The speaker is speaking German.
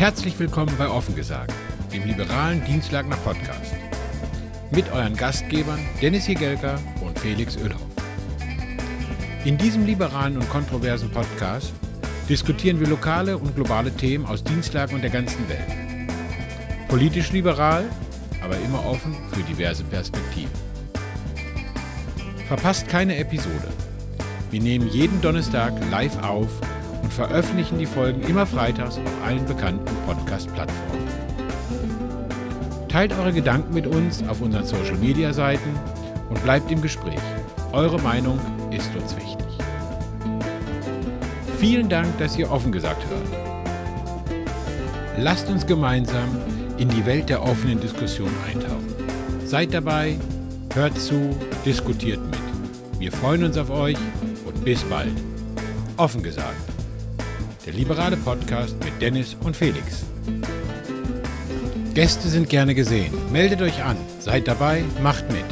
Herzlich willkommen bei Offen gesagt, dem liberalen Dienstlagener Podcast. Mit euren Gastgebern Dennis Jegelka und Felix Oelhoff. In diesem liberalen und kontroversen Podcast diskutieren wir lokale und globale Themen aus Dienstlagen und der ganzen Welt. Politisch liberal, aber immer offen für diverse Perspektiven. Verpasst keine Episode. Wir nehmen jeden Donnerstag live auf und veröffentlichen die Folgen immer freitags auf allen bekannten Podcast-Plattformen. Teilt eure Gedanken mit uns auf unseren Social-Media-Seiten und bleibt im Gespräch. Eure Meinung ist uns wichtig. Vielen Dank, dass ihr offen gesagt hört. Lasst uns gemeinsam in die Welt der offenen Diskussion eintauchen. Seid dabei, hört zu, diskutiert mit. Wir freuen uns auf euch und bis bald. Offen gesagt. Der liberale Podcast mit Dennis und Felix. Gäste sind gerne gesehen. Meldet euch an, seid dabei, macht mit.